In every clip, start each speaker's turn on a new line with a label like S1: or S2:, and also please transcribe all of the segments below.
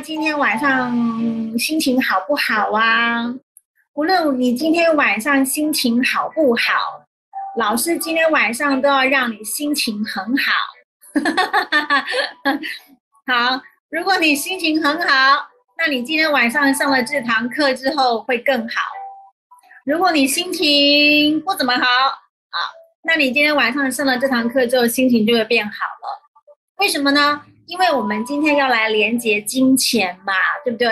S1: 今天晚上心情好不好啊？无论你今天晚上心情好不好，老师今天晚上都要让你心情很好。好，如果你心情很好，那你今天晚上上了这堂课之后会更好。如果你心情不怎么好啊，那你今天晚上上了这堂课之后，心情就会变好了。为什么呢？因为我们今天要来连接金钱嘛，对不对？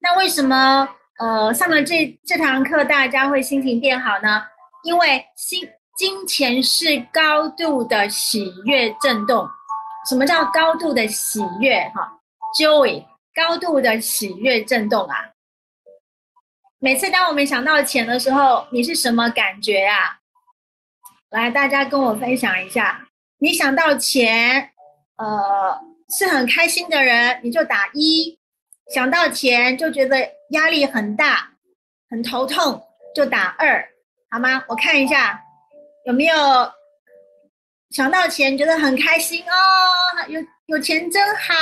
S1: 那为什么呃上了这这堂课大家会心情变好呢？因为心金钱是高度的喜悦震动。什么叫高度的喜悦？哈，joy，高度的喜悦震动啊！每次当我们想到钱的时候，你是什么感觉啊？来，大家跟我分享一下。你想到钱，呃，是很开心的人，你就打一；想到钱就觉得压力很大、很头痛，就打二，好吗？我看一下有没有。想到钱，觉得很开心哦，有有钱真好。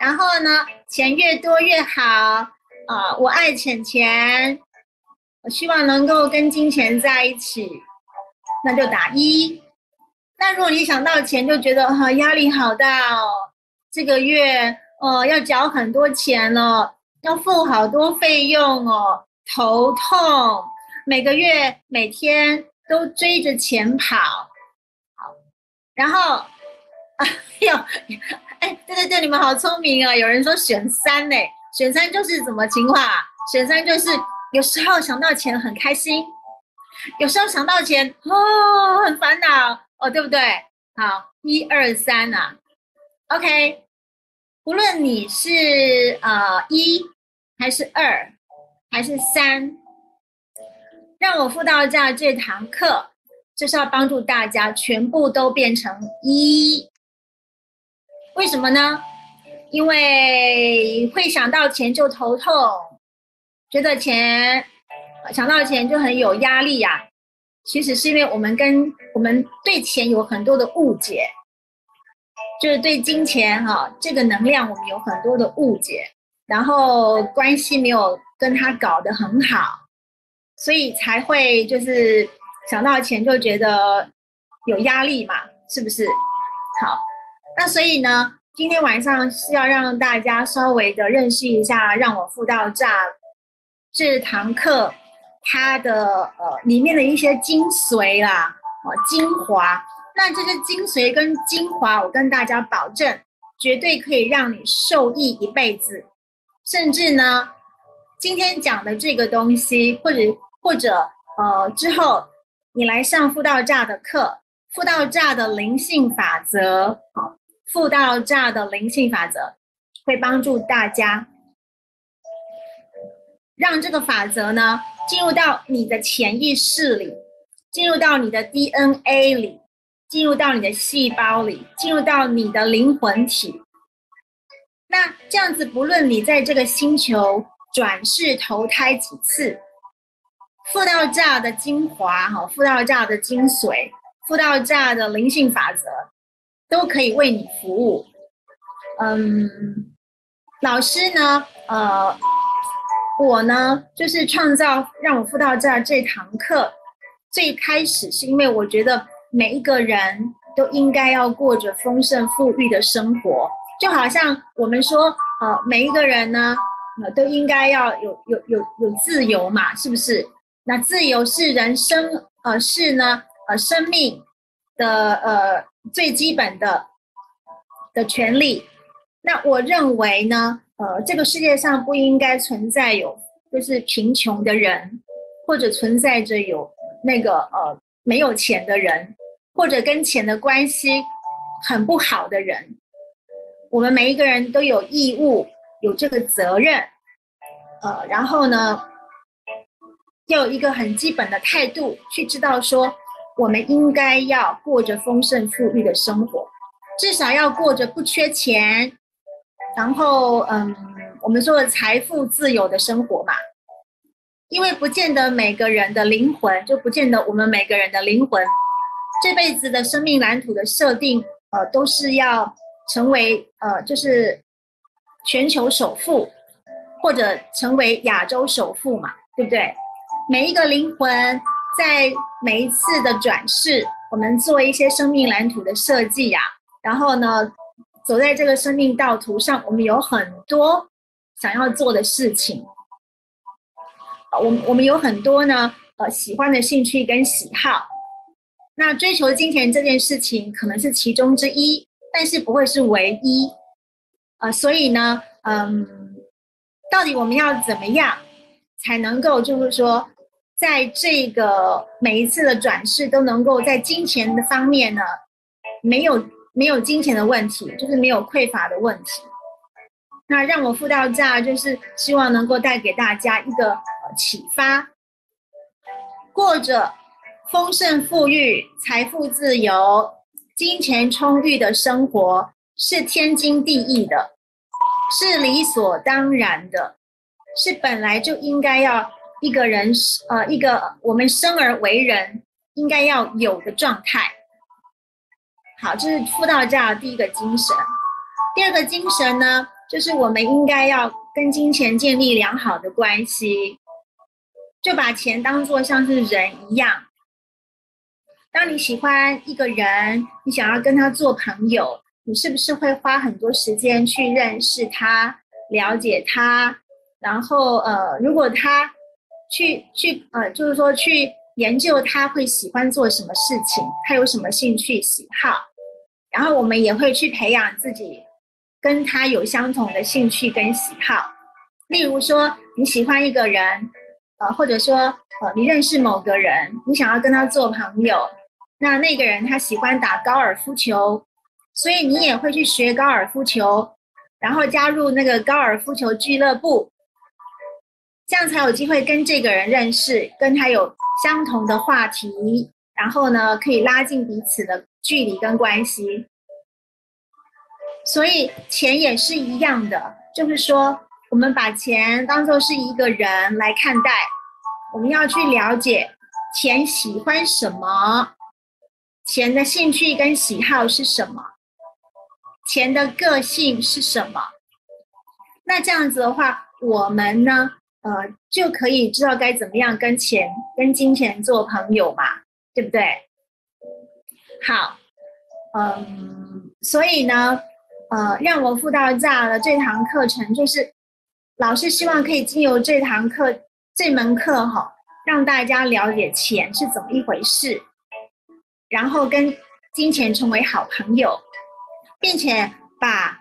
S1: 然后呢，钱越多越好啊！我爱钱钱，我希望能够跟金钱在一起，那就打一。那如果你想到钱，就觉得哈压力好大哦，这个月呃要缴很多钱了，要付好多费用哦，头痛，每个月每天都追着钱跑。好然后，哎呦，哎，对对对，你们好聪明啊！有人说选三呢，选三就是什么情况啊？选三就是有时候想到钱很开心，有时候想到钱哦很烦恼哦，对不对？好，一二三啊，OK，无论你是呃一还是二还是三，让我辅导价这堂课。就是要帮助大家全部都变成一，为什么呢？因为会想到钱就头痛，觉得钱想到钱就很有压力呀。其实是因为我们跟我们对钱有很多的误解，就是对金钱哈这个能量我们有很多的误解，然后关系没有跟他搞得很好，所以才会就是。想到钱就觉得有压力嘛，是不是？好，那所以呢，今天晚上是要让大家稍微的认识一下，让我辅导这这堂课它的呃里面的一些精髓啦，哦精华。那这些精髓跟精华，我跟大家保证，绝对可以让你受益一辈子。甚至呢，今天讲的这个东西，或者或者呃之后。你来上富道炸的课，富道炸的灵性法则，好，辅道炸的灵性法则会帮助大家，让这个法则呢进入到你的潜意识里，进入到你的 DNA 里，进入到你的细胞里，进入到你的灵魂体。那这样子，不论你在这个星球转世投胎几次。复道炸的精华，哈，复道价的精髓，复道炸的灵性法则，都可以为你服务。嗯，老师呢，呃，我呢，就是创造让我复道价这堂课，最开始是因为我觉得每一个人都应该要过着丰盛富裕的生活，就好像我们说，呃，每一个人呢，呃，都应该要有有有有自由嘛，是不是？那自由是人生，呃，是呢，呃，生命的呃最基本的的权利。那我认为呢，呃，这个世界上不应该存在有就是贫穷的人，或者存在着有那个呃没有钱的人，或者跟钱的关系很不好的人。我们每一个人都有义务，有这个责任，呃，然后呢？要有一个很基本的态度，去知道说，我们应该要过着丰盛富裕的生活，至少要过着不缺钱，然后嗯，我们说的财富自由的生活嘛。因为不见得每个人的灵魂，就不见得我们每个人的灵魂，这辈子的生命蓝图的设定，呃，都是要成为呃，就是全球首富，或者成为亚洲首富嘛，对不对？每一个灵魂在每一次的转世，我们做一些生命蓝图的设计呀，然后呢，走在这个生命道途上，我们有很多想要做的事情。我我们有很多呢，呃，喜欢的兴趣跟喜好。那追求金钱这件事情可能是其中之一，但是不会是唯一。呃，所以呢，嗯，到底我们要怎么样才能够，就是说，在这个每一次的转世都能够在金钱的方面呢，没有没有金钱的问题，就是没有匮乏的问题。那让我付到价，就是希望能够带给大家一个启发，过着丰盛富裕、财富自由、金钱充裕的生活。是天经地义的，是理所当然的，是本来就应该要一个人呃一个我们生而为人应该要有的状态。好，这是辅道教第一个精神。第二个精神呢，就是我们应该要跟金钱建立良好的关系，就把钱当做像是人一样。当你喜欢一个人，你想要跟他做朋友。你是不是会花很多时间去认识他、了解他？然后呃，如果他去去呃，就是说去研究他会喜欢做什么事情，他有什么兴趣喜好，然后我们也会去培养自己跟他有相同的兴趣跟喜好。例如说你喜欢一个人，呃，或者说呃你认识某个人，你想要跟他做朋友，那那个人他喜欢打高尔夫球。所以你也会去学高尔夫球，然后加入那个高尔夫球俱乐部，这样才有机会跟这个人认识，跟他有相同的话题，然后呢可以拉近彼此的距离跟关系。所以钱也是一样的，就是说我们把钱当做是一个人来看待，我们要去了解钱喜欢什么，钱的兴趣跟喜好是什么。钱的个性是什么？那这样子的话，我们呢，呃，就可以知道该怎么样跟钱、跟金钱做朋友嘛，对不对？好，嗯，所以呢，呃，让我辅导价的这堂课程，就是老师希望可以经由这堂课、这门课哈，让大家了解钱是怎么一回事，然后跟金钱成为好朋友。并且把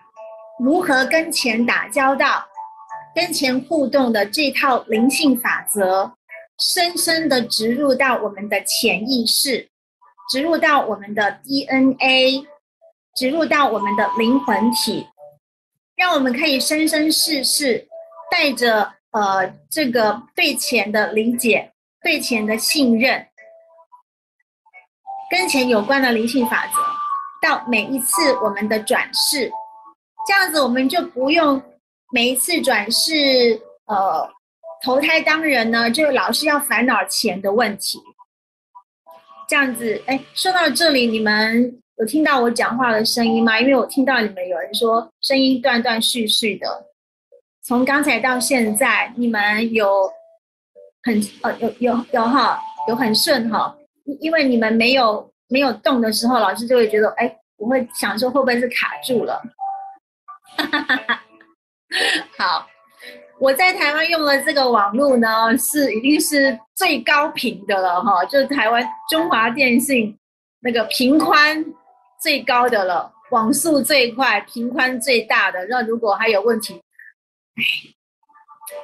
S1: 如何跟钱打交道、跟钱互动的这套灵性法则，深深的植入到我们的潜意识，植入到我们的 DNA，植入到我们的灵魂体，让我们可以生生世世带着呃这个对钱的理解、对钱的信任，跟钱有关的灵性法则。到每一次我们的转世，这样子我们就不用每一次转世，呃，投胎当人呢，就老是要烦恼钱的问题。这样子，哎，说到这里，你们有听到我讲话的声音吗？因为我听到你们有人说声音断断续续的，从刚才到现在，你们有很呃有有有哈，有很顺哈，因为你们没有。没有动的时候，老师就会觉得，哎，我会想说会不会是卡住了？哈哈哈哈 好，我在台湾用的这个网络呢，是已经是最高频的了哈，就是台湾中华电信那个频宽最高的了，网速最快、频宽最大的。那如果还有问题，哎，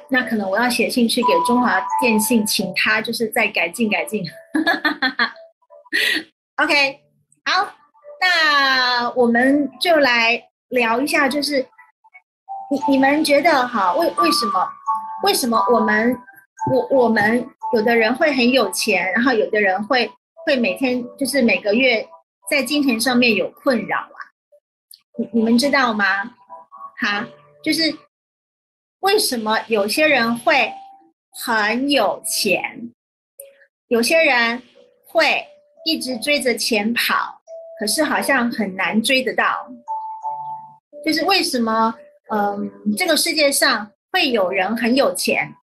S1: 那可能我要写信去给中华电信，请他就是再改进改进。OK，好，那我们就来聊一下，就是你你们觉得哈，为为什么为什么我们我我们有的人会很有钱，然后有的人会会每天就是每个月在金钱上面有困扰啊？你你们知道吗？哈，就是为什么有些人会很有钱，有些人会。一直追着钱跑，可是好像很难追得到。就是为什么嗯，这个世界上会有人很有钱，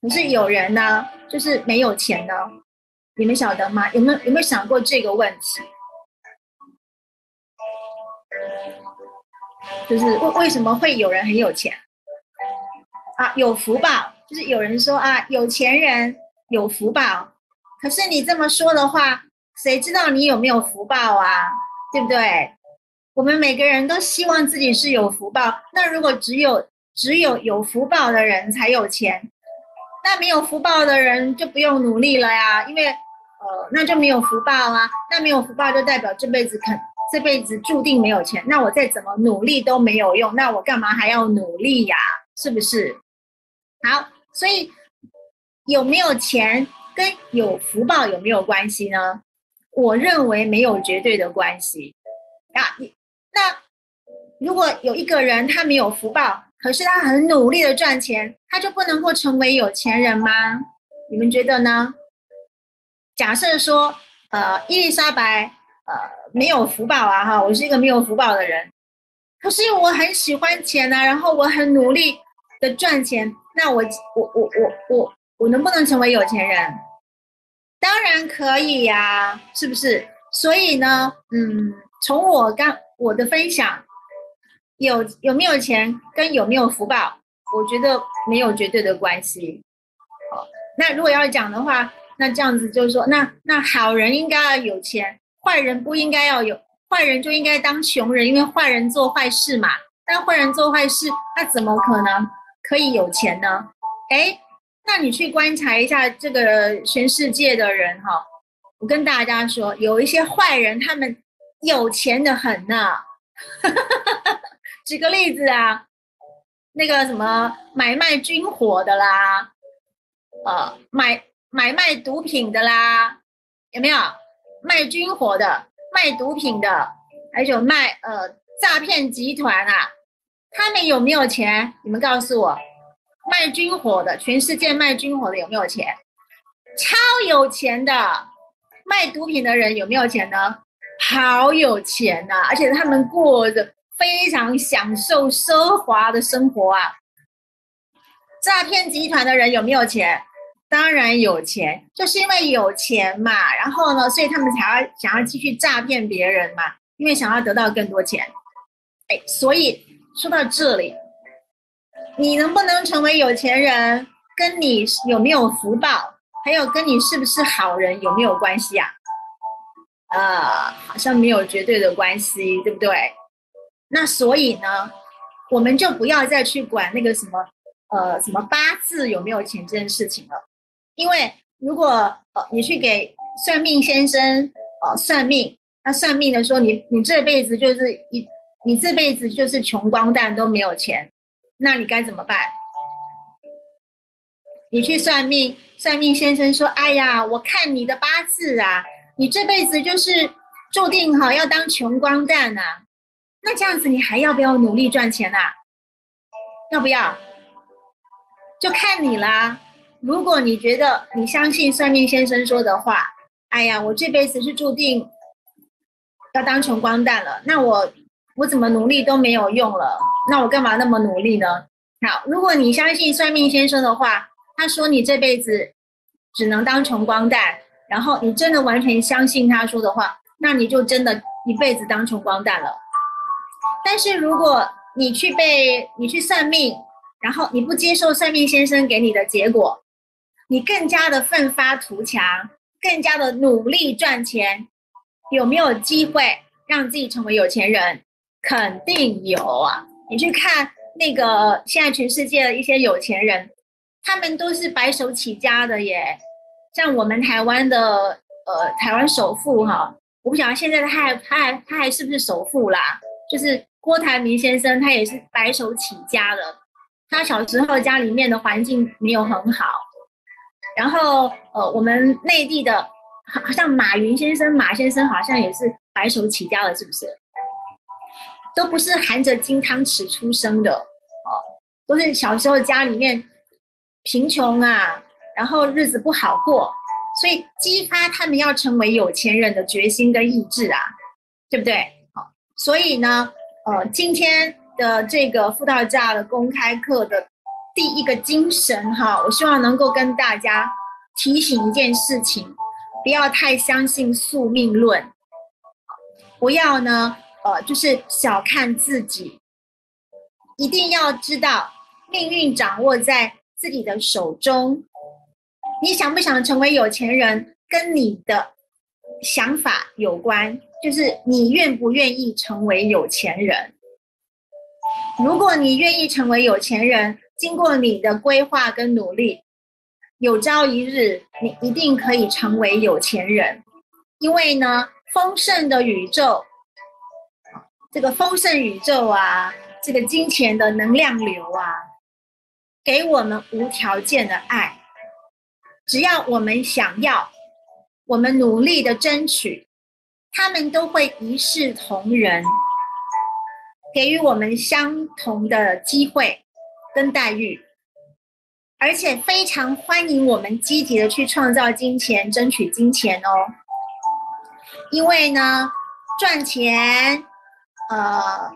S1: 可是有人呢，就是没有钱呢？你们晓得吗？有没有有没有想过这个问题？就是为为什么会有人很有钱？啊，有福报，就是有人说啊，有钱人有福报。可是你这么说的话，谁知道你有没有福报啊？对不对？我们每个人都希望自己是有福报。那如果只有只有有福报的人才有钱，那没有福报的人就不用努力了呀，因为呃，那就没有福报啊。那没有福报就代表这辈子肯这辈子注定没有钱。那我再怎么努力都没有用，那我干嘛还要努力呀？是不是？好，所以有没有钱跟有福报有没有关系呢？我认为没有绝对的关系啊。你那如果有一个人他没有福报，可是他很努力的赚钱，他就不能够成为有钱人吗？你们觉得呢？假设说，呃，伊丽莎白，呃，没有福报啊，哈，我是一个没有福报的人，可是我很喜欢钱啊，然后我很努力的赚钱。那我我我我我我能不能成为有钱人？当然可以呀，是不是？所以呢，嗯，从我刚我的分享，有有没有钱跟有没有福报，我觉得没有绝对的关系。好，那如果要讲的话，那这样子就是说，那那好人应该要有钱，坏人不应该要有，坏人就应该当穷人，因为坏人做坏事嘛。但坏人做坏事，他怎么可能？可以有钱呢？哎，那你去观察一下这个全世界的人哈。我跟大家说，有一些坏人，他们有钱的很呢。举个例子啊，那个什么买卖军火的啦，呃，买买卖毒品的啦，有没有卖军火的、卖毒品的，还有卖呃诈骗集团啊？他们有没有钱？你们告诉我，卖军火的，全世界卖军火的有没有钱？超有钱的。卖毒品的人有没有钱呢？好有钱呐！而且他们过着非常享受奢华的生活啊。诈骗集团的人有没有钱？当然有钱，就是因为有钱嘛。然后呢，所以他们才要想要继续诈骗别人嘛，因为想要得到更多钱。哎，所以。说到这里，你能不能成为有钱人，跟你有没有福报，还有跟你是不是好人有没有关系啊？呃，好像没有绝对的关系，对不对？那所以呢，我们就不要再去管那个什么，呃，什么八字有没有钱这件事情了。因为如果呃你去给算命先生呃算命，那算命的说你你这辈子就是一。你这辈子就是穷光蛋都没有钱，那你该怎么办？你去算命，算命先生说：“哎呀，我看你的八字啊，你这辈子就是注定哈要当穷光蛋呐。”那这样子你还要不要努力赚钱啊？要不要？就看你啦。如果你觉得你相信算命先生说的话，哎呀，我这辈子是注定要当穷光蛋了，那我。我怎么努力都没有用了，那我干嘛那么努力呢？好，如果你相信算命先生的话，他说你这辈子只能当穷光蛋，然后你真的完全相信他说的话，那你就真的一辈子当穷光蛋了。但是如果你去被你去算命，然后你不接受算命先生给你的结果，你更加的奋发图强，更加的努力赚钱，有没有机会让自己成为有钱人？肯定有啊！你去看那个现在全世界的一些有钱人，他们都是白手起家的耶。像我们台湾的呃台湾首富哈，我不晓得现在他还他还他还是不是首富啦？就是郭台铭先生，他也是白手起家的。他小时候家里面的环境没有很好，然后呃我们内地的，好像马云先生马先生好像也是白手起家的，是不是？都不是含着金汤匙出生的，哦，都是小时候家里面贫穷啊，然后日子不好过，所以激发他们要成为有钱人的决心跟意志啊，对不对？好，所以呢，呃，今天的这个辅导价的公开课的第一个精神哈，我希望能够跟大家提醒一件事情，不要太相信宿命论，不要呢，呃，就是小看自己，一定要知道命运掌握在自己的手中。你想不想成为有钱人，跟你的想法有关。就是你愿不愿意成为有钱人？如果你愿意成为有钱人，经过你的规划跟努力，有朝一日你一定可以成为有钱人。因为呢，丰盛的宇宙，这个丰盛宇宙啊，这个金钱的能量流啊，给我们无条件的爱，只要我们想要，我们努力的争取。他们都会一视同仁，给予我们相同的机会跟待遇，而且非常欢迎我们积极的去创造金钱、争取金钱哦。因为呢，赚钱、呃，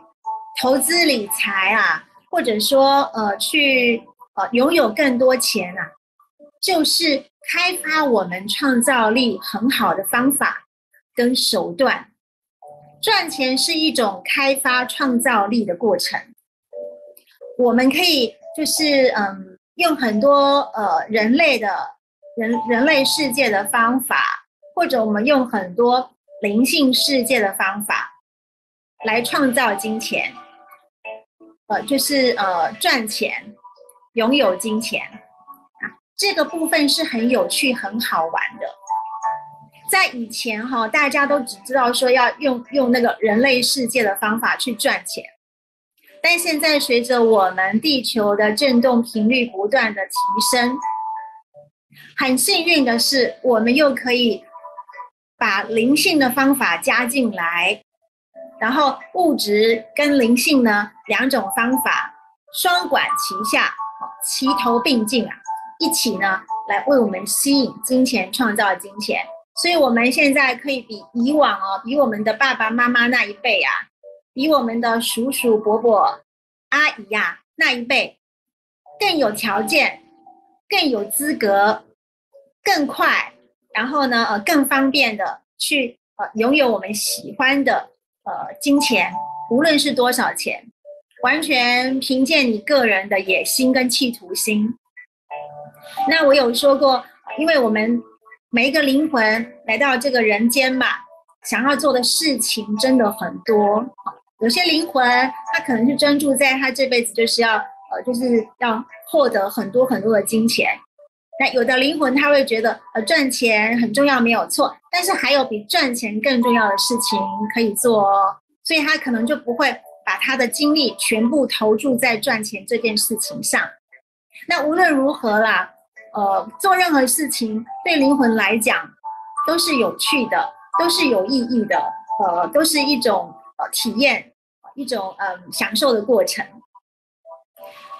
S1: 投资理财啊，或者说呃，去呃拥有更多钱啊，就是开发我们创造力很好的方法。跟手段，赚钱是一种开发创造力的过程。我们可以就是嗯，用很多呃人类的人人类世界的方法，或者我们用很多灵性世界的方法来创造金钱。呃，就是呃赚钱，拥有金钱，这个部分是很有趣、很好玩的。在以前哈，大家都只知道说要用用那个人类世界的方法去赚钱，但现在随着我们地球的振动频率不断的提升，很幸运的是，我们又可以把灵性的方法加进来，然后物质跟灵性呢两种方法双管齐下，齐头并进啊，一起呢来为我们吸引金钱，创造金钱。所以，我们现在可以比以往哦，比我们的爸爸妈妈那一辈啊，比我们的叔叔伯伯、阿姨呀那一辈，更有条件、更有资格、更快，然后呢，呃，更方便的去呃拥有我们喜欢的呃金钱，无论是多少钱，完全凭借你个人的野心跟企图心。那我有说过，因为我们。每一个灵魂来到这个人间嘛，想要做的事情真的很多。有些灵魂他可能是专注在他这辈子就是要呃，就是要获得很多很多的金钱。那有的灵魂他会觉得呃赚钱很重要，没有错。但是还有比赚钱更重要的事情可以做哦，所以他可能就不会把他的精力全部投注在赚钱这件事情上。那无论如何啦。呃，做任何事情对灵魂来讲都是有趣的，都是有意义的，呃，都是一种呃体验，一种嗯享受的过程。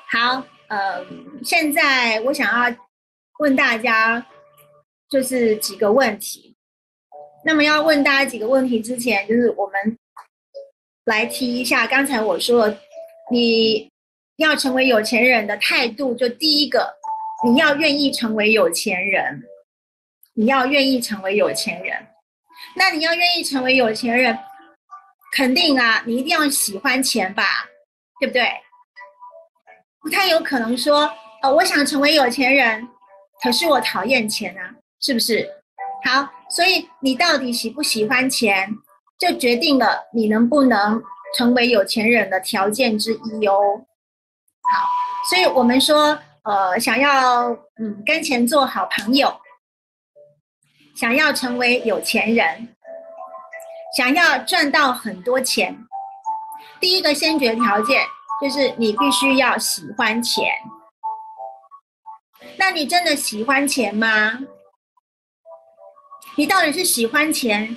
S1: 好，呃，现在我想要问大家就是几个问题。那么要问大家几个问题之前，就是我们来提一下刚才我说的，你要成为有钱人的态度，就第一个。你要愿意成为有钱人，你要愿意成为有钱人，那你要愿意成为有钱人，肯定啊，你一定要喜欢钱吧，对不对？不太有可能说，呃，我想成为有钱人，可是我讨厌钱啊，是不是？好，所以你到底喜不喜欢钱，就决定了你能不能成为有钱人的条件之一哦。好，所以我们说。呃，想要嗯跟钱做好朋友，想要成为有钱人，想要赚到很多钱，第一个先决条件就是你必须要喜欢钱。那你真的喜欢钱吗？你到底是喜欢钱，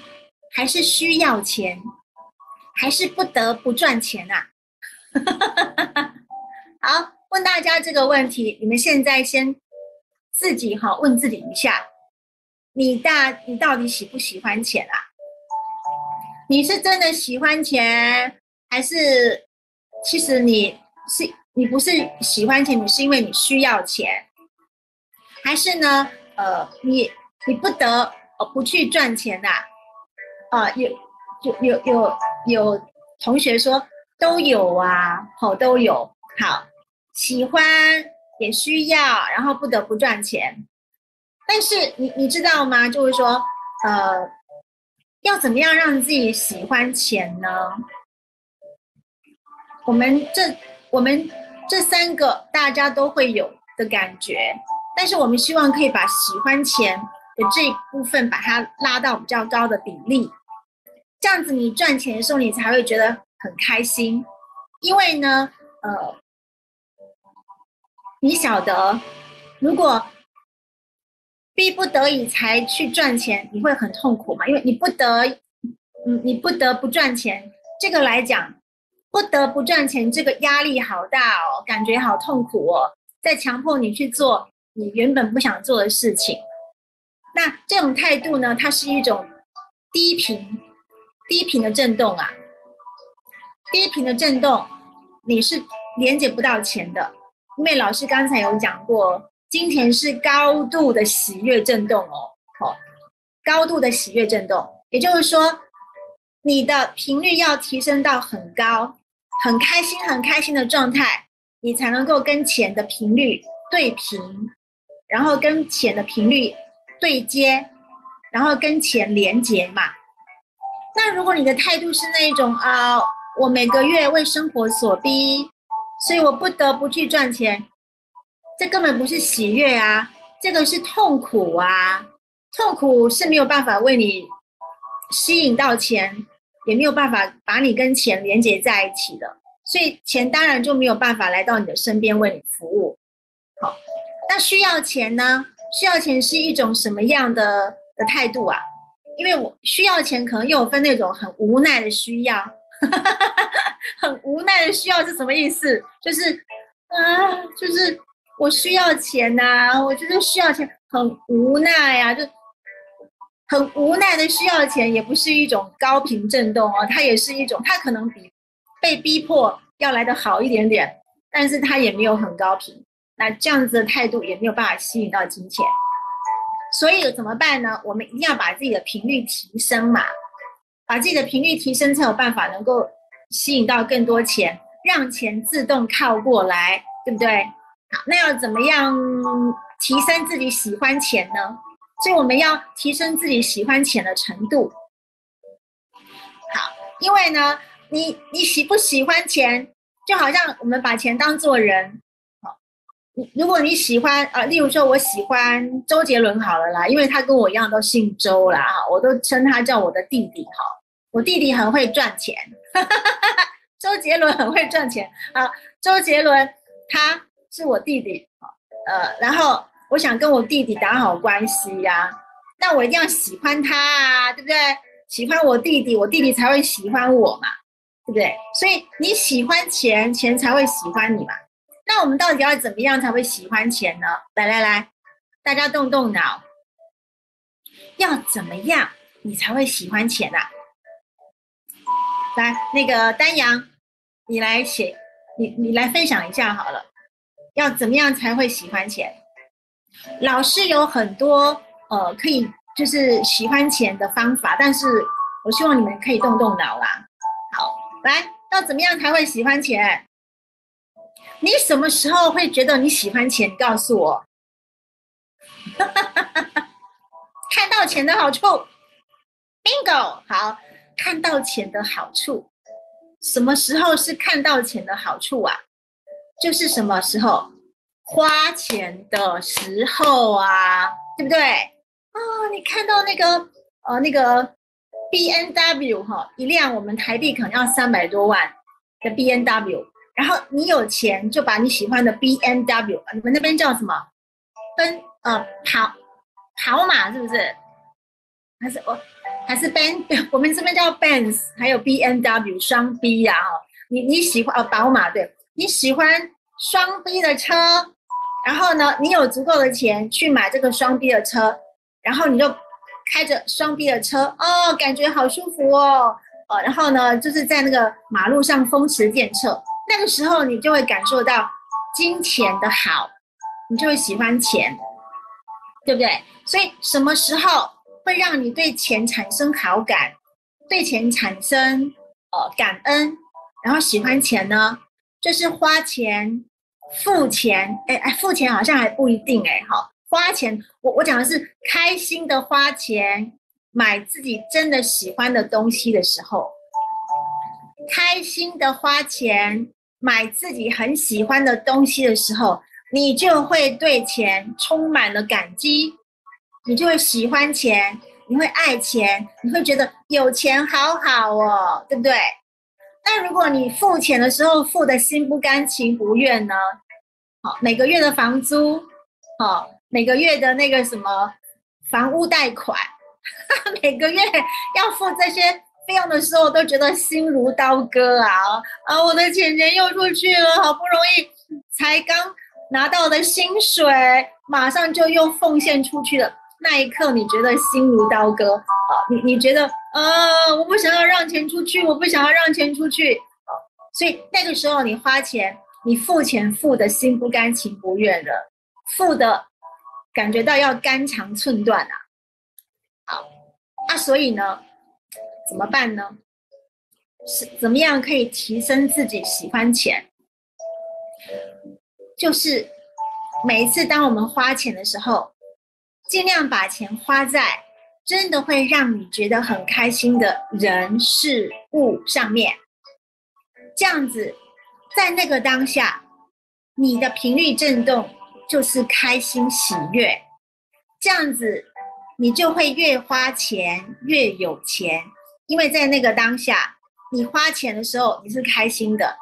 S1: 还是需要钱，还是不得不赚钱啊？好。问大家这个问题，你们现在先自己哈问自己一下：你大你到底喜不喜欢钱啊？你是真的喜欢钱，还是其实你是你不是喜欢钱，你是因为你需要钱，还是呢？呃，你你不得不去赚钱呐？啊，有有有有有同学说都有啊，好都有好，喜欢也需要，然后不得不赚钱。但是你你知道吗？就是说，呃，要怎么样让自己喜欢钱呢？我们这我们这三个大家都会有的感觉，但是我们希望可以把喜欢钱的这一部分把它拉到比较高的比例，这样子你赚钱的时候你才会觉得很开心，因为呢，呃，你晓得，如果逼不得已才去赚钱，你会很痛苦嘛？因为你不得，嗯，你不得不赚钱，这个来讲。不得不赚钱，这个压力好大哦，感觉好痛苦哦，在强迫你去做你原本不想做的事情。那这种态度呢，它是一种低频、低频的震动啊，低频的震动，你是连接不到钱的，因为老师刚才有讲过，金钱是高度的喜悦震动哦，好，高度的喜悦震动，也就是说，你的频率要提升到很高。很开心、很开心的状态，你才能够跟钱的频率对频，然后跟钱的频率对接，然后跟钱连接嘛。那如果你的态度是那一种啊，我每个月为生活所逼，所以我不得不去赚钱，这根本不是喜悦啊，这个是痛苦啊，痛苦是没有办法为你吸引到钱。也没有办法把你跟钱连接在一起的，所以钱当然就没有办法来到你的身边为你服务。好，那需要钱呢？需要钱是一种什么样的的态度啊？因为我需要钱，可能又分那种很无奈的需要，很无奈的需要是什么意思？就是啊，就是我需要钱呐，我觉得需要钱很无奈呀，就。很无奈的需要钱，也不是一种高频震动哦，它也是一种，它可能比被逼迫要来的好一点点，但是它也没有很高频。那这样子的态度也没有办法吸引到金钱，所以怎么办呢？我们一定要把自己的频率提升嘛，把自己的频率提升才有办法能够吸引到更多钱，让钱自动靠过来，对不对？好，那要怎么样提升自己喜欢钱呢？所以我们要提升自己喜欢钱的程度。好，因为呢，你你喜不喜欢钱，就好像我们把钱当做人。好，如果你喜欢呃，例如说我喜欢周杰伦好了啦，因为他跟我一样都姓周啦，哈，我都称他叫我的弟弟哈。我弟弟很会赚钱，周杰伦很会赚钱啊。周杰伦他是我弟弟，呃，然后。我想跟我弟弟打好关系呀，那我一定要喜欢他啊，对不对？喜欢我弟弟，我弟弟才会喜欢我嘛，对不对？所以你喜欢钱，钱才会喜欢你嘛。那我们到底要怎么样才会喜欢钱呢？来来来，大家动动脑，要怎么样你才会喜欢钱啊？来，那个丹阳，你来写，你你来分享一下好了，要怎么样才会喜欢钱？老师有很多呃可以就是喜欢钱的方法，但是我希望你们可以动动脑啦。好，来，要怎么样才会喜欢钱？你什么时候会觉得你喜欢钱？告诉我。看到钱的好处，bingo，好，看到钱的好处，什么时候是看到钱的好处啊？就是什么时候？花钱的时候啊，对不对啊？你看到那个呃那个 B N W 哈，一辆我们台币可能要三百多万的 B N W，然后你有钱就把你喜欢的 B N W，你们那边叫什么？奔呃跑跑马是不是？还是我还是 Ben？我们这边叫 Benz，还有 B N W 双 B 呀哦。你你喜欢呃宝马对？你喜欢双 B 的车？然后呢，你有足够的钱去买这个双 B 的车，然后你就开着双 B 的车，哦，感觉好舒服哦，呃，然后呢，就是在那个马路上风驰电掣，那个时候你就会感受到金钱的好，你就会喜欢钱，对不对？所以什么时候会让你对钱产生好感，对钱产生呃感恩，然后喜欢钱呢？就是花钱、付钱，哎哎，付钱好像还不一定哎，好，花钱，我我讲的是开心的花钱，买自己真的喜欢的东西的时候，开心的花钱买自己很喜欢的东西的时候，你就会对钱充满了感激，你就会喜欢钱，你会爱钱，你会觉得有钱好好哦，对不对？那如果你付钱的时候付的心不甘情不愿呢？好，每个月的房租，好，每个月的那个什么房屋贷款，每个月要付这些费用的时候，都觉得心如刀割啊！啊，我的钱钱又出去了，好不容易才刚拿到的薪水，马上就又奉献出去了。那一刻，你觉得心如刀割啊？你你觉得啊？我不想要让钱出去，我不想要让钱出去啊！所以那个时候，你花钱，你付钱付的心不甘情不愿的，付的感觉到要肝肠寸断啊！好，那所以呢，怎么办呢？是怎么样可以提升自己喜欢钱？就是每一次当我们花钱的时候。尽量把钱花在真的会让你觉得很开心的人事物上面，这样子，在那个当下，你的频率震动就是开心喜悦，这样子，你就会越花钱越有钱，因为在那个当下，你花钱的时候你是开心的，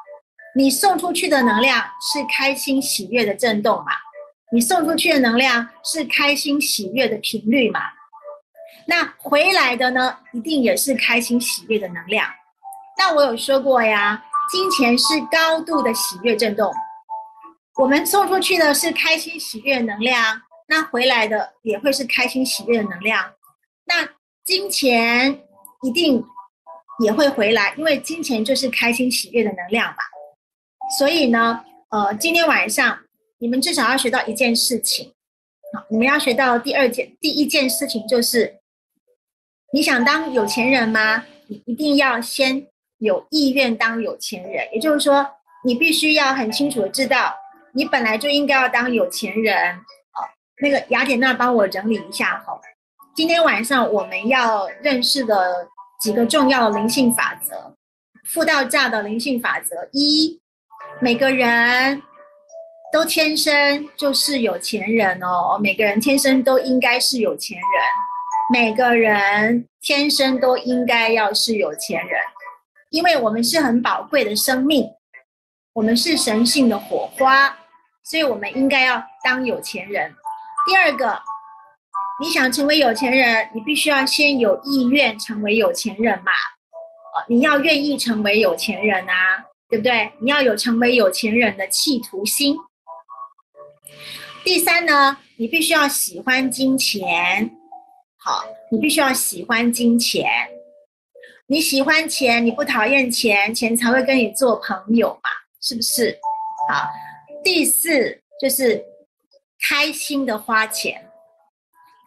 S1: 你送出去的能量是开心喜悦的震动嘛。你送出去的能量是开心喜悦的频率嘛？那回来的呢，一定也是开心喜悦的能量。那我有说过呀，金钱是高度的喜悦振动。我们送出去的是开心喜悦能量，那回来的也会是开心喜悦的能量。那金钱一定也会回来，因为金钱就是开心喜悦的能量嘛。所以呢，呃，今天晚上。你们至少要学到一件事情，好，你们要学到第二件、第一件事情就是，你想当有钱人吗？你一定要先有意愿当有钱人，也就是说，你必须要很清楚的知道，你本来就应该要当有钱人。好，那个雅典娜帮我整理一下哈，今天晚上我们要认识的几个重要的灵性法则，富道价的灵性法则一，每个人。都天生就是有钱人哦，每个人天生都应该是有钱人，每个人天生都应该要是有钱人，因为我们是很宝贵的生命，我们是神性的火花，所以我们应该要当有钱人。第二个，你想成为有钱人，你必须要先有意愿成为有钱人嘛？哦，你要愿意成为有钱人啊，对不对？你要有成为有钱人的企图心。第三呢，你必须要喜欢金钱，好，你必须要喜欢金钱。你喜欢钱，你不讨厌钱，钱才会跟你做朋友嘛，是不是？好，第四就是开心的花钱，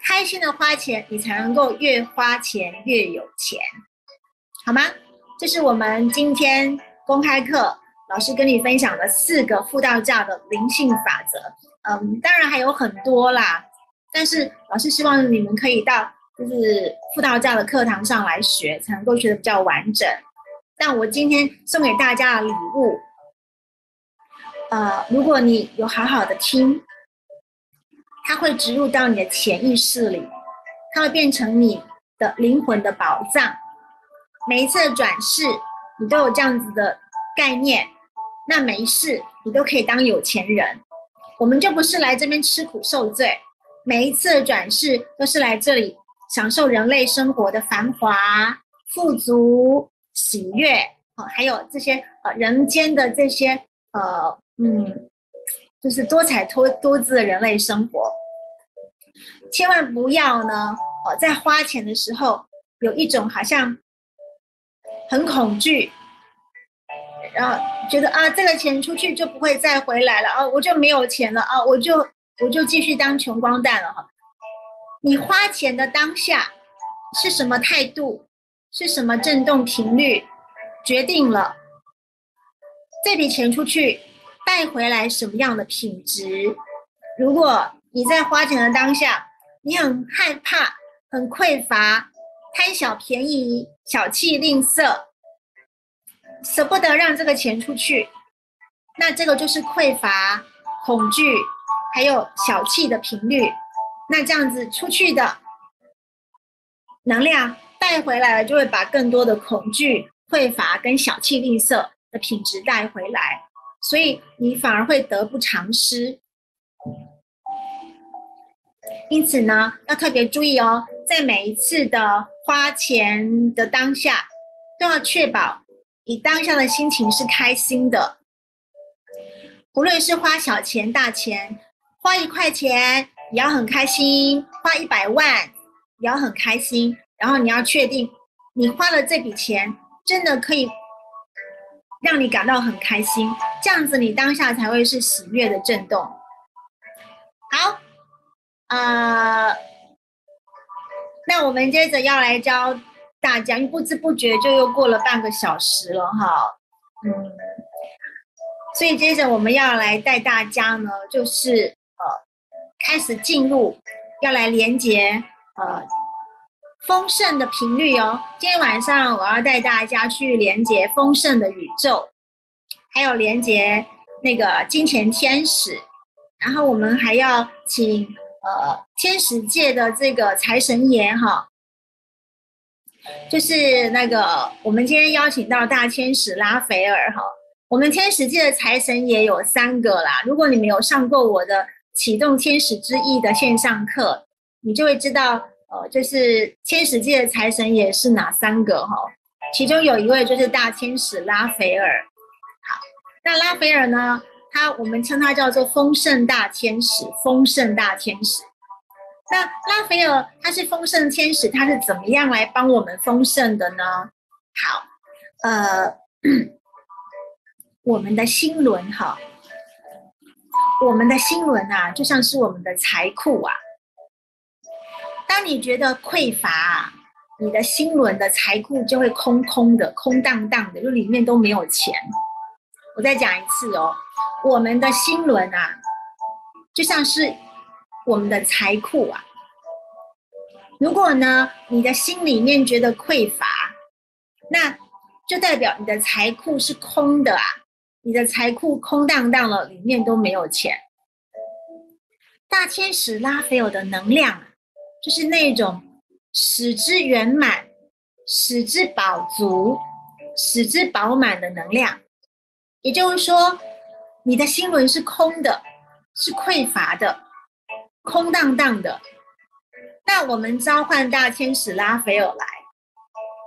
S1: 开心的花钱，你才能够越花钱越有钱，好吗？这是我们今天公开课老师跟你分享的四个富道教的灵性法则。嗯，当然还有很多啦，但是老师希望你们可以到就是辅导教的课堂上来学，才能够学的比较完整。但我今天送给大家的礼物，呃，如果你有好好的听，它会植入到你的潜意识里，它会变成你的灵魂的宝藏。每一次的转世，你都有这样子的概念，那没事，你都可以当有钱人。我们就不是来这边吃苦受罪，每一次的转世都是来这里享受人类生活的繁华、富足、喜悦，哦，还有这些呃人间的这些呃嗯，就是多彩多多姿的人类生活。千万不要呢，哦，在花钱的时候有一种好像很恐惧，然后觉得啊，这个钱出去就不会再回来了啊，我就没有钱了啊，我就我就继续当穷光蛋了哈。你花钱的当下是什么态度，是什么振动频率，决定了这笔钱出去带回来什么样的品质。如果你在花钱的当下，你很害怕、很匮乏、贪小便宜、小气吝啬。舍不得让这个钱出去，那这个就是匮乏、恐惧，还有小气的频率。那这样子出去的能量带回来了，就会把更多的恐惧、匮乏跟小气吝啬的品质带回来，所以你反而会得不偿失。因此呢，要特别注意哦，在每一次的花钱的当下，都要确保。你当下的心情是开心的，无论是花小钱大钱，花一块钱也要很开心，花一百万也要很开心。然后你要确定，你花了这笔钱真的可以让你感到很开心，这样子你当下才会是喜悦的震动。好，呃，那我们接着要来教。大家，不知不觉就又过了半个小时了哈，嗯，所以接着我们要来带大家呢，就是呃，开始进入，要来连接呃丰盛的频率哦。今天晚上我要带大家去连接丰盛的宇宙，还有连接那个金钱天使，然后我们还要请呃天使界的这个财神爷哈。就是那个，我们今天邀请到大天使拉斐尔哈，我们天使界的财神也有三个啦。如果你没有上过我的启动天使之翼的线上课，你就会知道，呃，就是天使界的财神也是哪三个哈。其中有一位就是大天使拉斐尔。好，那拉斐尔呢，他我们称他叫做丰盛大天使，丰盛大天使。那拉斐尔他是丰盛天使，他是怎么样来帮我们丰盛的呢？好，呃，我们的心轮哈，我们的心轮啊，就像是我们的财库啊。当你觉得匮乏，你的心轮的财库就会空空的、空荡荡的，就里面都没有钱。我再讲一次哦，我们的心轮啊，就像是。我们的财库啊，如果呢，你的心里面觉得匮乏，那就代表你的财库是空的啊，你的财库空荡荡了，里面都没有钱。大天使拉斐尔的能量啊，就是那种使之圆满、使之饱足、使之饱满的能量。也就是说，你的心轮是空的，是匮乏的。空荡荡的，那我们召唤大天使拉斐尔来。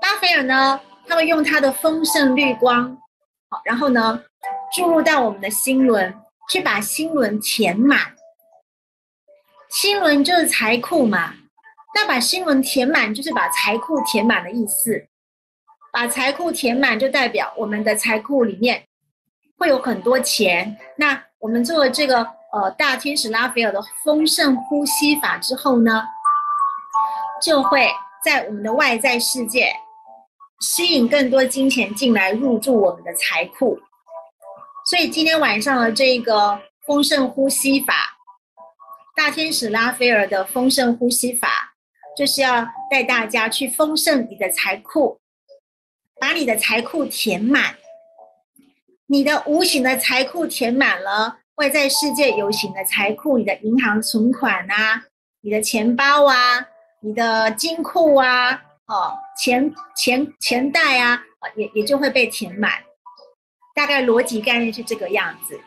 S1: 拉斐尔呢，他会用他的丰盛绿光，好，然后呢，注入到我们的心轮，去把心轮填满。心轮就是财库嘛，那把心轮填满，就是把财库填满的意思。把财库填满，就代表我们的财库里面会有很多钱。那我们做这个。呃，大天使拉斐尔的丰盛呼吸法之后呢，就会在我们的外在世界吸引更多金钱进来入住我们的财库。所以今天晚上的这个丰盛呼吸法，大天使拉斐尔的丰盛呼吸法，就是要带大家去丰盛你的财库，把你的财库填满，你的无形的财库填满了。外在世界有形的财库，你的银行存款啊，你的钱包啊，你的金库啊，哦，钱钱钱袋啊，也也就会被填满。大概逻辑概念是这个样子。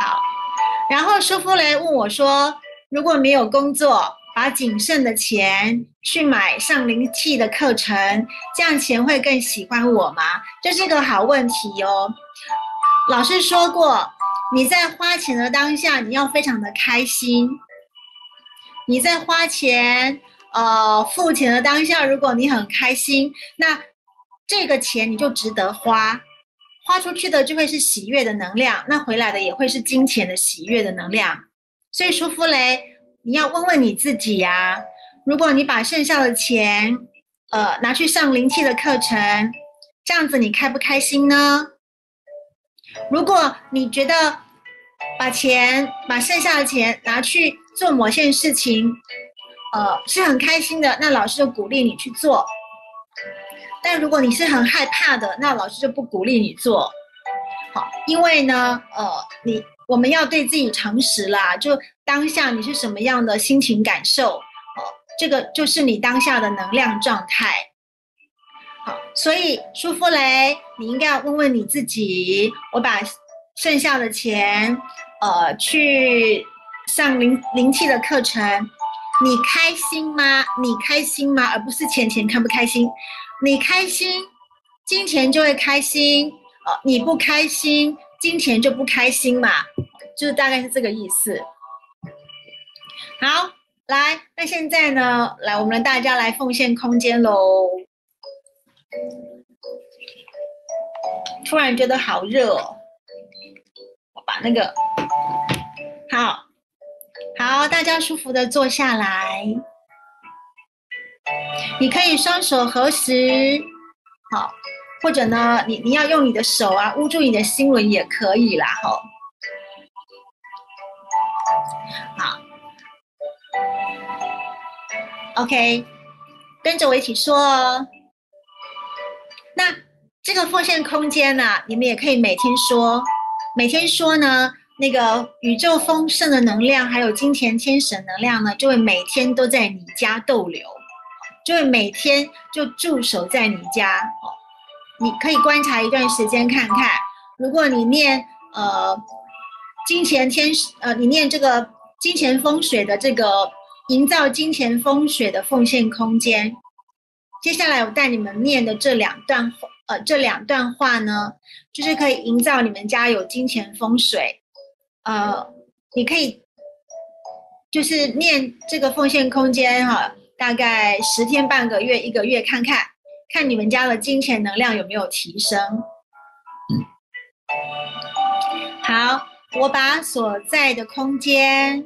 S1: 好，然后舒芙蕾问我说：“如果没有工作，把仅剩的钱去买上灵气的课程，这样钱会更喜欢我吗？”这是个好问题哦。老师说过。你在花钱的当下，你要非常的开心。你在花钱、呃付钱的当下，如果你很开心，那这个钱你就值得花。花出去的就会是喜悦的能量，那回来的也会是金钱的喜悦的能量。所以舒芙蕾，你要问问你自己呀，如果你把剩下的钱，呃，拿去上灵气的课程，这样子你开不开心呢？如果你觉得把钱把剩下的钱拿去做某件事情，呃，是很开心的，那老师就鼓励你去做。但如果你是很害怕的，那老师就不鼓励你做。好，因为呢，呃，你我们要对自己诚实啦，就当下你是什么样的心情感受，哦，这个就是你当下的能量状态。所以舒芙蕾，你应该要问问你自己：我把剩下的钱，呃，去上灵灵气的课程，你开心吗？你开心吗？而不是钱钱开不开心。你开心，金钱就会开心。哦，你不开心，金钱就不开心嘛，就是大概是这个意思。好，来，那现在呢，来，我们大家来奉献空间喽。突然觉得好热哦，我把那个，好，好，大家舒服的坐下来。你可以双手合十，好，或者呢，你你要用你的手啊捂住你的心轮也可以啦，哈，好，OK，跟着我一起说哦。那奉献空间呢，你们也可以每天说，每天说呢，那个宇宙丰盛的能量，还有金钱天使能量呢，就会每天都在你家逗留。就会每天就驻守在你家，你可以观察一段时间看看。如果你念呃金钱天使呃，你念这个金钱风水的这个营造金钱风水的奉献空间，接下来我带你们念的这两段呃这两段话呢，就是可以营造你们家有金钱风水。呃，你可以就是念这个奉献空间哈。大概十天半个月一个月看看，看你们家的金钱能量有没有提升。好，我把所在的空间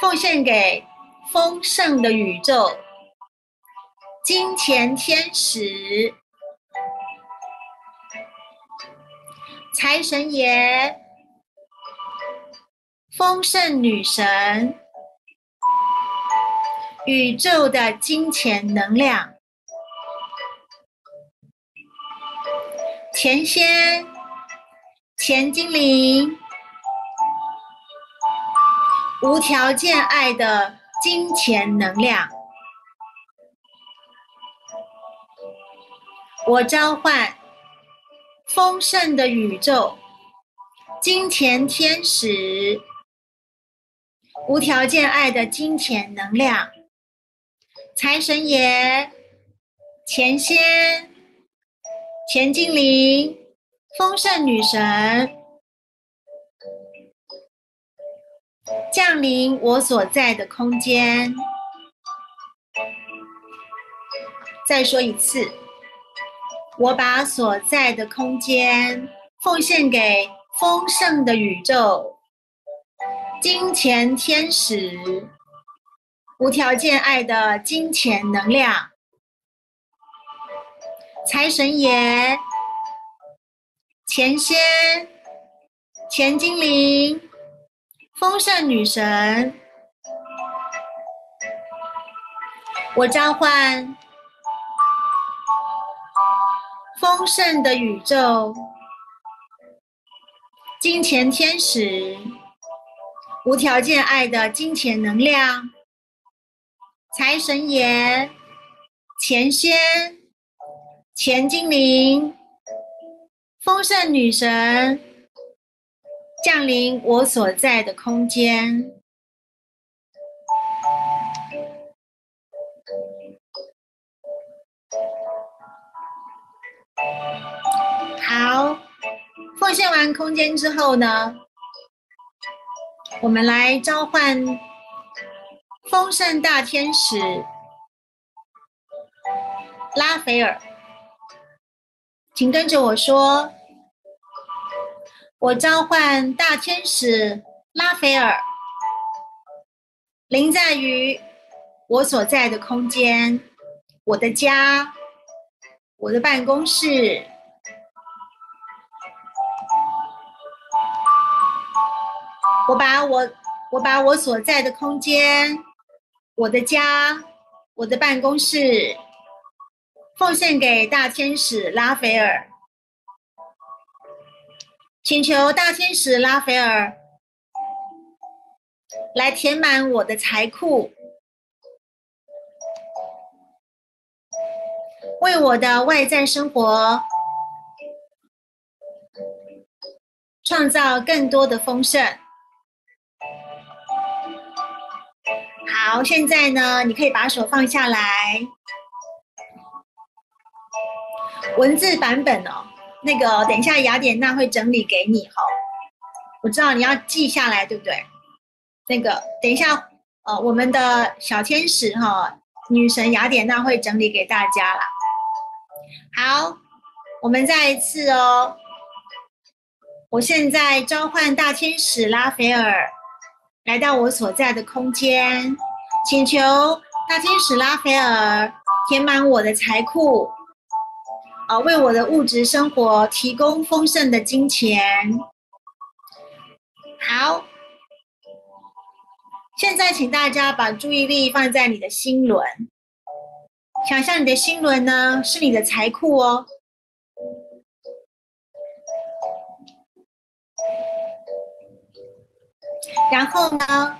S1: 奉献给丰盛的宇宙、金钱天使、财神爷、丰盛女神。宇宙的金钱能量，钱仙、钱精灵，无条件爱的金钱能量，我召唤丰盛的宇宙、金钱天使，无条件爱的金钱能量。财神爷、钱仙、钱精灵、丰盛女神降临我所在的空间。再说一次，我把所在的空间奉献给丰盛的宇宙、金钱天使。无条件爱的金钱能量，财神爷、钱仙、钱精灵、丰盛女神，我召唤丰盛的宇宙、金钱天使、无条件爱的金钱能量。财神爷、钱仙、钱精灵、丰盛女神。降临我所在的空间。好，奉献完空间之后呢，我们来召唤。丰盛大天使拉斐尔，请跟着我说：我召唤大天使拉斐尔，临在于我所在的空间，我的家，我的办公室。我把我我把我所在的空间，我的家，我的办公室，奉献给大天使拉斐尔。请求大天使拉斐尔来填满我的财库，为我的外在生活创造更多的丰盛。好，现在呢，你可以把手放下来，文字版本哦。那个，等一下雅典娜会整理给你哈。我知道你要记下来，对不对？那个，等一下，呃，我们的小天使哈，女神雅典娜会整理给大家啦。好，我们再一次哦。我现在召唤大天使拉斐尔来到我所在的空间，请求大天使拉斐尔填满我的财库。啊，为我的物质生活提供丰盛的金钱。好，现在请大家把注意力放在你的心轮，想象你的心轮呢是你的财库哦。然后呢，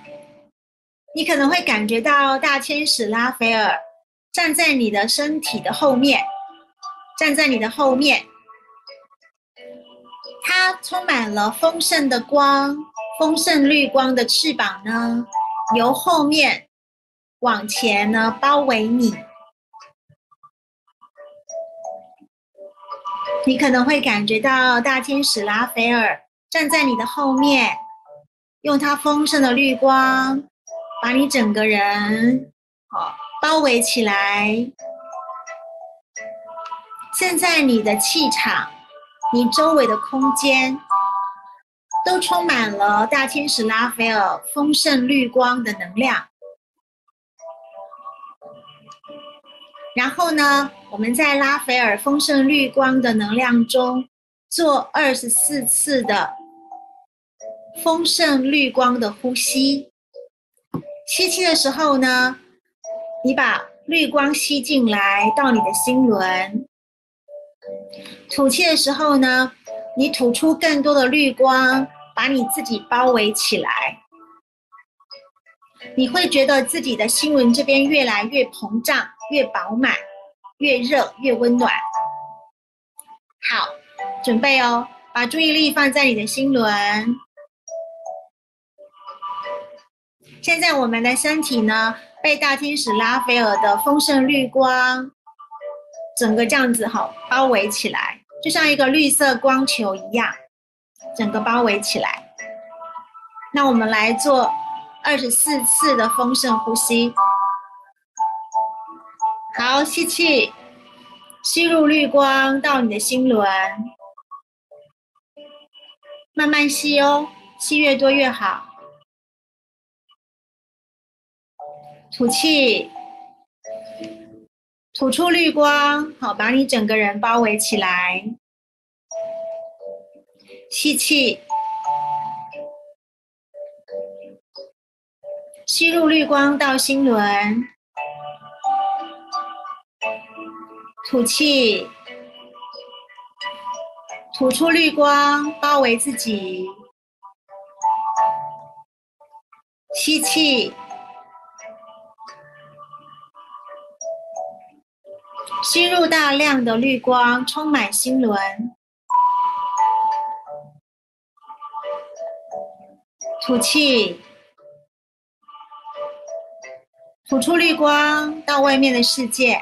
S1: 你可能会感觉到大天使拉斐尔站在你的身体的后面。站在你的后面，它充满了丰盛的光，丰盛绿光的翅膀呢，由后面往前呢包围你。你可能会感觉到大天使拉斐尔站在你的后面，用它丰盛的绿光把你整个人哦包围起来。现在你的气场，你周围的空间，都充满了大天使拉斐尔丰盛绿光的能量。然后呢，我们在拉斐尔丰盛绿光的能量中，做二十四次的丰盛绿光的呼吸。吸气的时候呢，你把绿光吸进来到你的心轮。吐气的时候呢，你吐出更多的绿光，把你自己包围起来。你会觉得自己的心轮这边越来越膨胀、越饱满、越热、越温暖。好，准备哦，把注意力放在你的心轮。现在我们的身体呢，被大天使拉斐尔的丰盛绿光。整个这样子哈，包围起来，就像一个绿色光球一样，整个包围起来。那我们来做二十四次的丰盛呼吸。好，吸气，吸入绿光到你的心轮，慢慢吸哦，吸越多越好。吐气。吐出绿光，好，把你整个人包围起来。吸气，吸入绿光到心轮。吐气，吐出绿光包围自己。吸气。吸入大量的绿光，充满心轮。吐气，吐出绿光到外面的世界。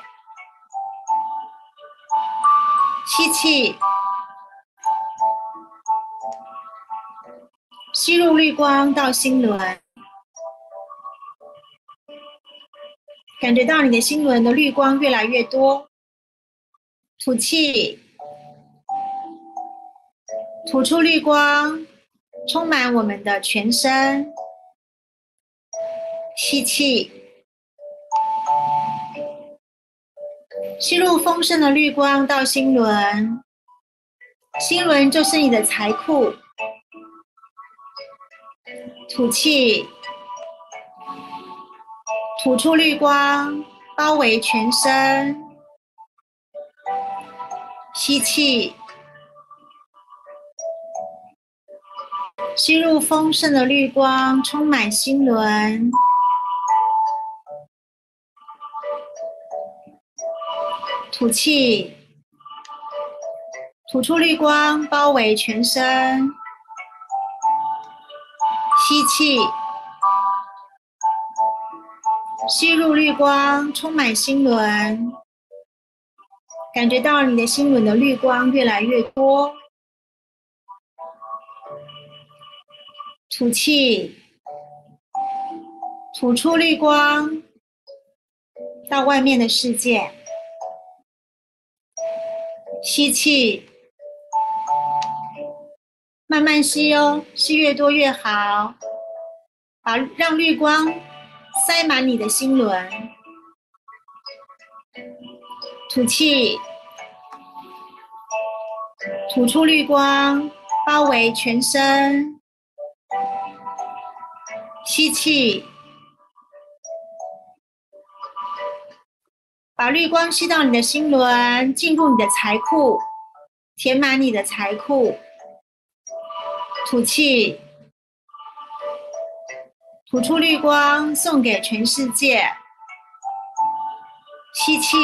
S1: 吸气，吸入绿光到心轮，感觉到你的心轮的绿光越来越多。吐气，吐出绿光，充满我们的全身。吸气，吸入丰盛的绿光到心轮，心轮就是你的财库。吐气，吐出绿光，包围全身。吸气。吸入丰盛的绿光，充满心轮。吐气，吐出绿光，包围全身。吸气，吸入绿光，充满心轮。感觉到你的心轮的绿光越来越多。吐气，吐出绿光到外面的世界。吸气，慢慢吸哦，吸越多越好。把让绿光塞满你的心轮。吐气，吐出绿光，包围全身。吸气，把绿光吸到你的心轮，进入你的财库，填满你的财库。吐气，吐出绿光，送给全世界。吸气，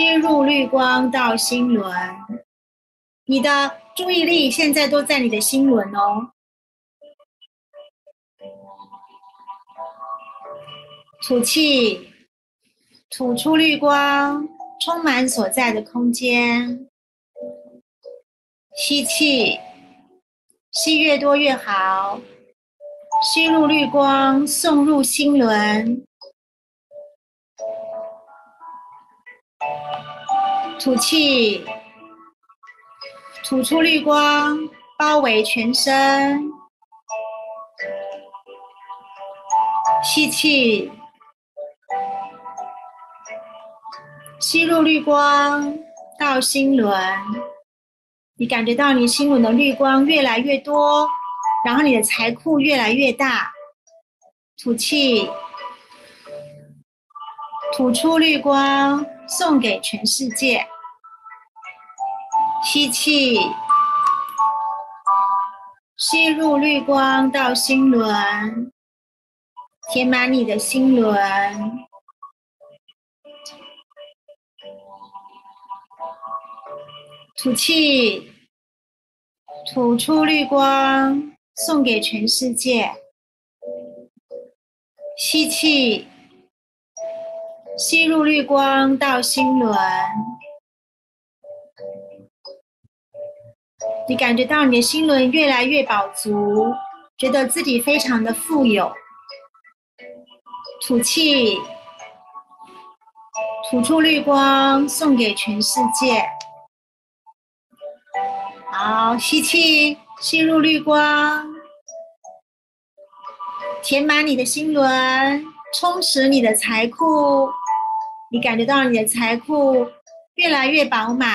S1: 吸入绿光到心轮。你的注意力现在都在你的心轮哦。吐气，吐出绿光，充满所在的空间。吸气，吸越多越好。吸入绿光，送入心轮。吐气，吐出绿光，包围全身。吸气。吸入绿光到心轮，你感觉到你心轮的绿光越来越多，然后你的财库越来越大。吐气，吐出绿光，送给全世界。吸气，吸入绿光到心轮，填满你的心轮。吐气，吐出绿光，送给全世界。吸气，吸入绿光到心轮。你感觉到你的心轮越来越饱足，觉得自己非常的富有。吐气，吐出绿光，送给全世界。好，吸气，吸入绿光，填满你的心轮，充实你的财库。你感觉到你的财库越来越饱满。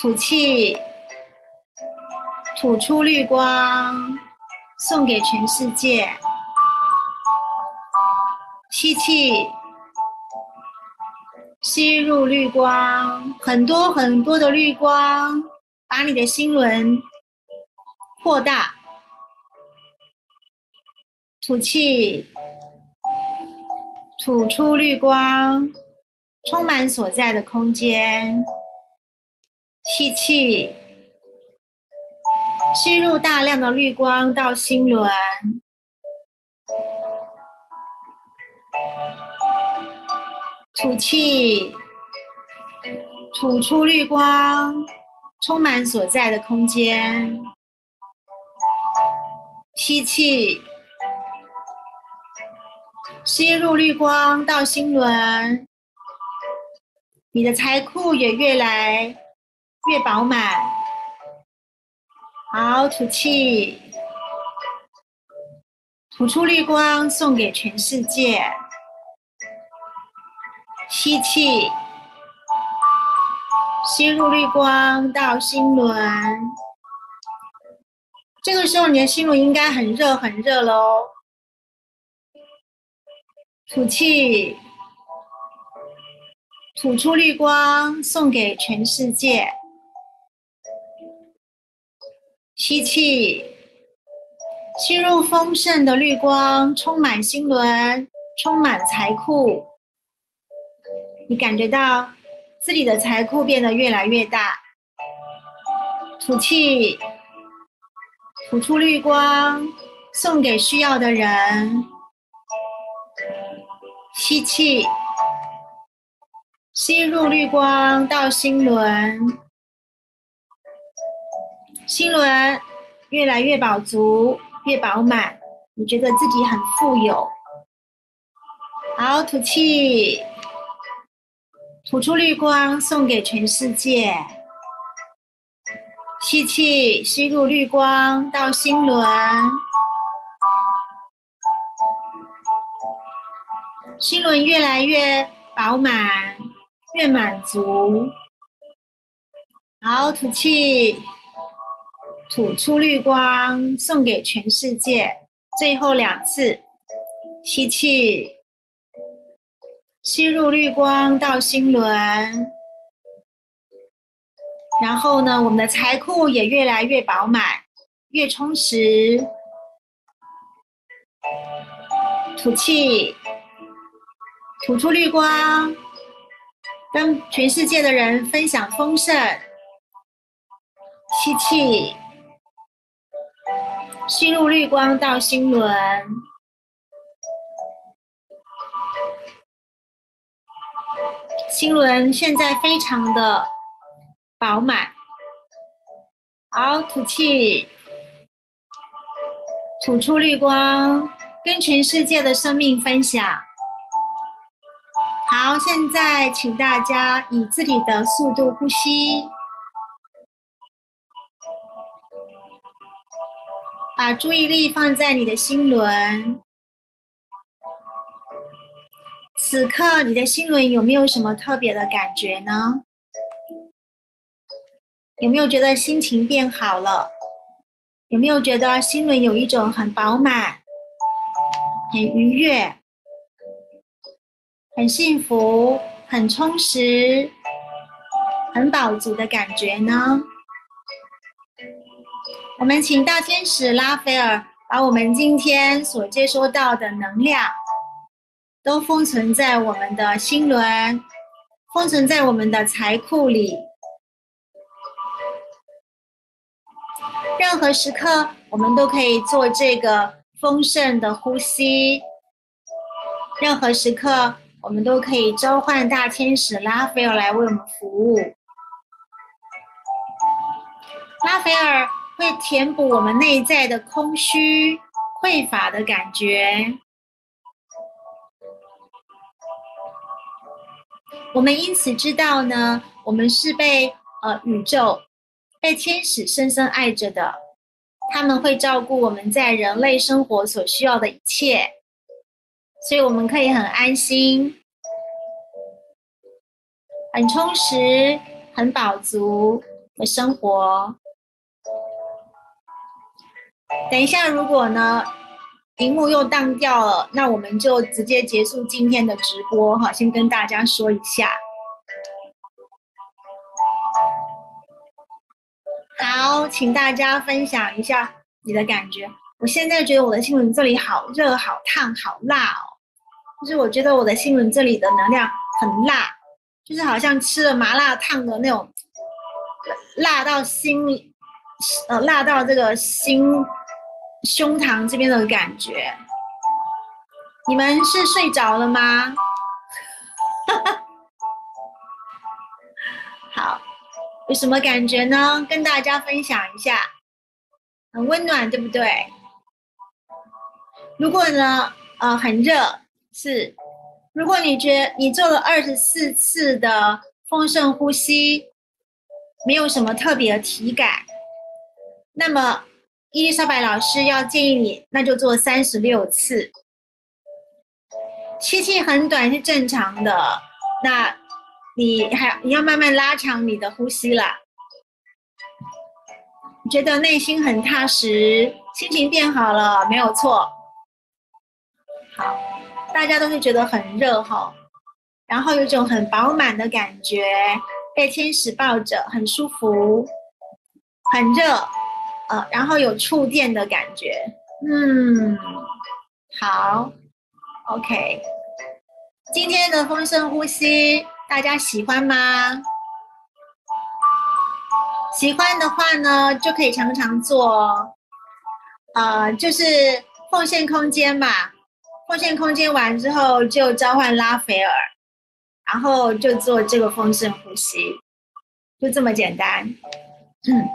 S1: 吐气，吐出绿光，送给全世界。吸气。吸入绿光，很多很多的绿光，把你的心轮扩大。吐气，吐出绿光，充满所在的空间。吸气，吸入大量的绿光到心轮。吐气，吐出绿光，充满所在的空间。吸气，吸入绿光到心轮，你的财库也越来越饱满。好，吐气，吐出绿光，送给全世界。吸气，吸入绿光到心轮。这个时候，你的心轮应该很热很热喽。吐气，吐出绿光，送给全世界。吸气，吸入丰盛的绿光，充满心轮，充满财库。你感觉到自己的财库变得越来越大。吐气，吐出绿光，送给需要的人。吸气，吸入绿光到心轮，心轮越来越饱足，越饱满，你觉得自己很富有。好，吐气，吐出绿光，送给全世界。吸气，吸入绿光到心轮。心轮越来越饱满，越满足。好，吐气，吐出绿光，送给全世界。最后两次，吸气，吸入绿光到心轮。然后呢，我们的财库也越来越饱满，越充实。吐气。吐出绿光，跟全世界的人分享丰盛。吸气，吸入绿光到心轮，心轮现在非常的饱满。好，吐气，吐出绿光，跟全世界的生命分享。好，现在请大家以自己的速度呼吸，把注意力放在你的心轮。此刻你的心轮有没有什么特别的感觉呢？有没有觉得心情变好了？有没有觉得心轮有一种很饱满、很愉悦？很幸福、很充实、很饱足的感觉呢。我们请大天使拉斐尔把我们今天所接收到的能量，都封存在我们的心轮，封存在我们的财库里。任何时刻，我们都可以做这个丰盛的呼吸。任何时刻。我们都可以召唤大天使拉斐尔来为我们服务。拉斐尔会填补我们内在的空虚、匮乏的感觉。我们因此知道呢，我们是被呃宇宙、被天使深深爱着的。他们会照顾我们在人类生活所需要的一切。所以我们可以很安心、很充实、很饱足的生活。等一下，如果呢，屏幕又当掉了，那我们就直接结束今天的直播哈。先跟大家说一下。好，请大家分享一下你的感觉。我现在觉得我的新闻这里好热、好烫、好辣哦。就是我觉得我的心轮这里的能量很辣，就是好像吃了麻辣烫的那种，辣到心，呃，辣到这个心胸膛这边的感觉。你们是睡着了吗？好，有什么感觉呢？跟大家分享一下，很温暖，对不对？如果呢，呃，很热。是，如果你觉得你做了二十四次的丰盛呼吸，没有什么特别的体感。那么伊丽莎白老师要建议你，那就做三十六次。吸气很短是正常的，那你还你要慢慢拉长你的呼吸了。觉得内心很踏实，心情变好了，没有错。好，大家都是觉得很热哈，然后有种很饱满的感觉，被天使抱着很舒服，很热，呃，然后有触电的感觉，嗯，好，OK，今天的风声呼吸大家喜欢吗？喜欢的话呢，就可以常常做，呃，就是奉献空间嘛。奉献空间完之后，就召唤拉斐尔，然后就做这个丰盛呼吸，就这么简单。嗯，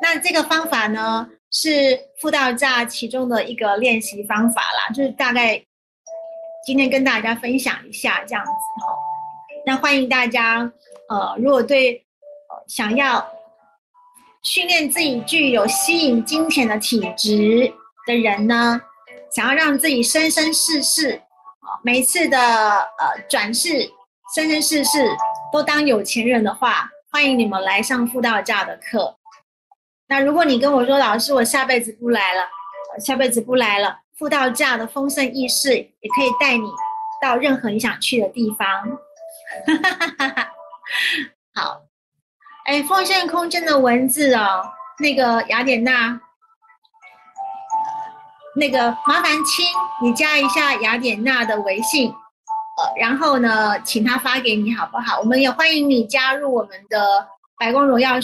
S1: 那这个方法呢，是辅导架其中的一个练习方法啦，就是大概今天跟大家分享一下这样子哈。那欢迎大家，呃，如果对想要训练自己具有吸引金钱的体质的人呢？想要让自己生生世世，啊，每次的呃转世，生生世世都当有钱人的话，欢迎你们来上辅导价的课。那如果你跟我说，老师，我下辈子不来了，下辈子不来了，辅导价的丰盛意识也可以带你到任何你想去的地方。哈哈哈哈好，哎，奉献空间的文字哦，那个雅典娜。那个麻烦亲，你加一下雅典娜的微信，呃，然后呢，请他发给你好不好？我们也欢迎你加入我们的白光荣耀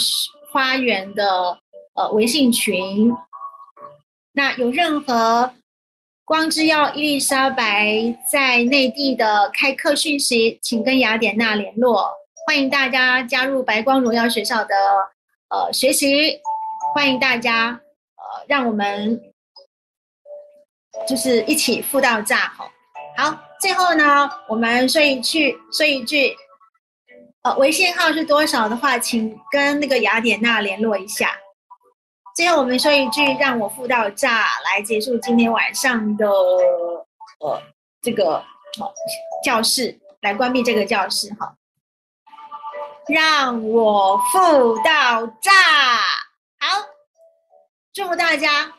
S1: 花园的呃微信群。那有任何光之耀伊丽莎白在内地的开课讯息，请跟雅典娜联络。欢迎大家加入白光荣耀学校的呃学习，欢迎大家呃，让我们。就是一起付到账吼，好，最后呢，我们说一句，说一句，呃，微信号是多少的话，请跟那个雅典娜联络一下。最后我们说一句，让我付到账来结束今天晚上的呃这个教室，来关闭这个教室哈。让我付到账，好，祝福大家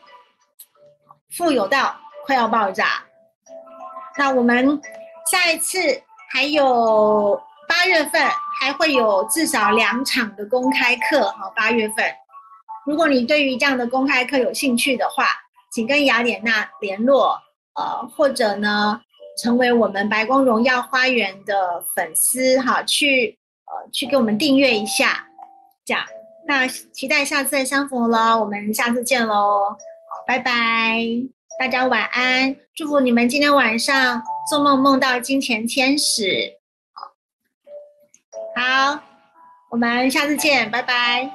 S1: 富有到。快要爆炸，那我们下一次还有八月份还会有至少两场的公开课哈。八月份，如果你对于这样的公开课有兴趣的话，请跟雅典娜联络，呃，或者呢成为我们白光荣耀花园的粉丝哈，去呃去给我们订阅一下，这样。那期待下次的相逢喽，我们下次见喽，拜拜。大家晚安，祝福你们今天晚上做梦梦到金钱天使。好，我们下次见，拜拜。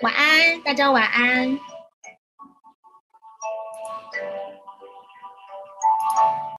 S1: 晚安，大家晚安。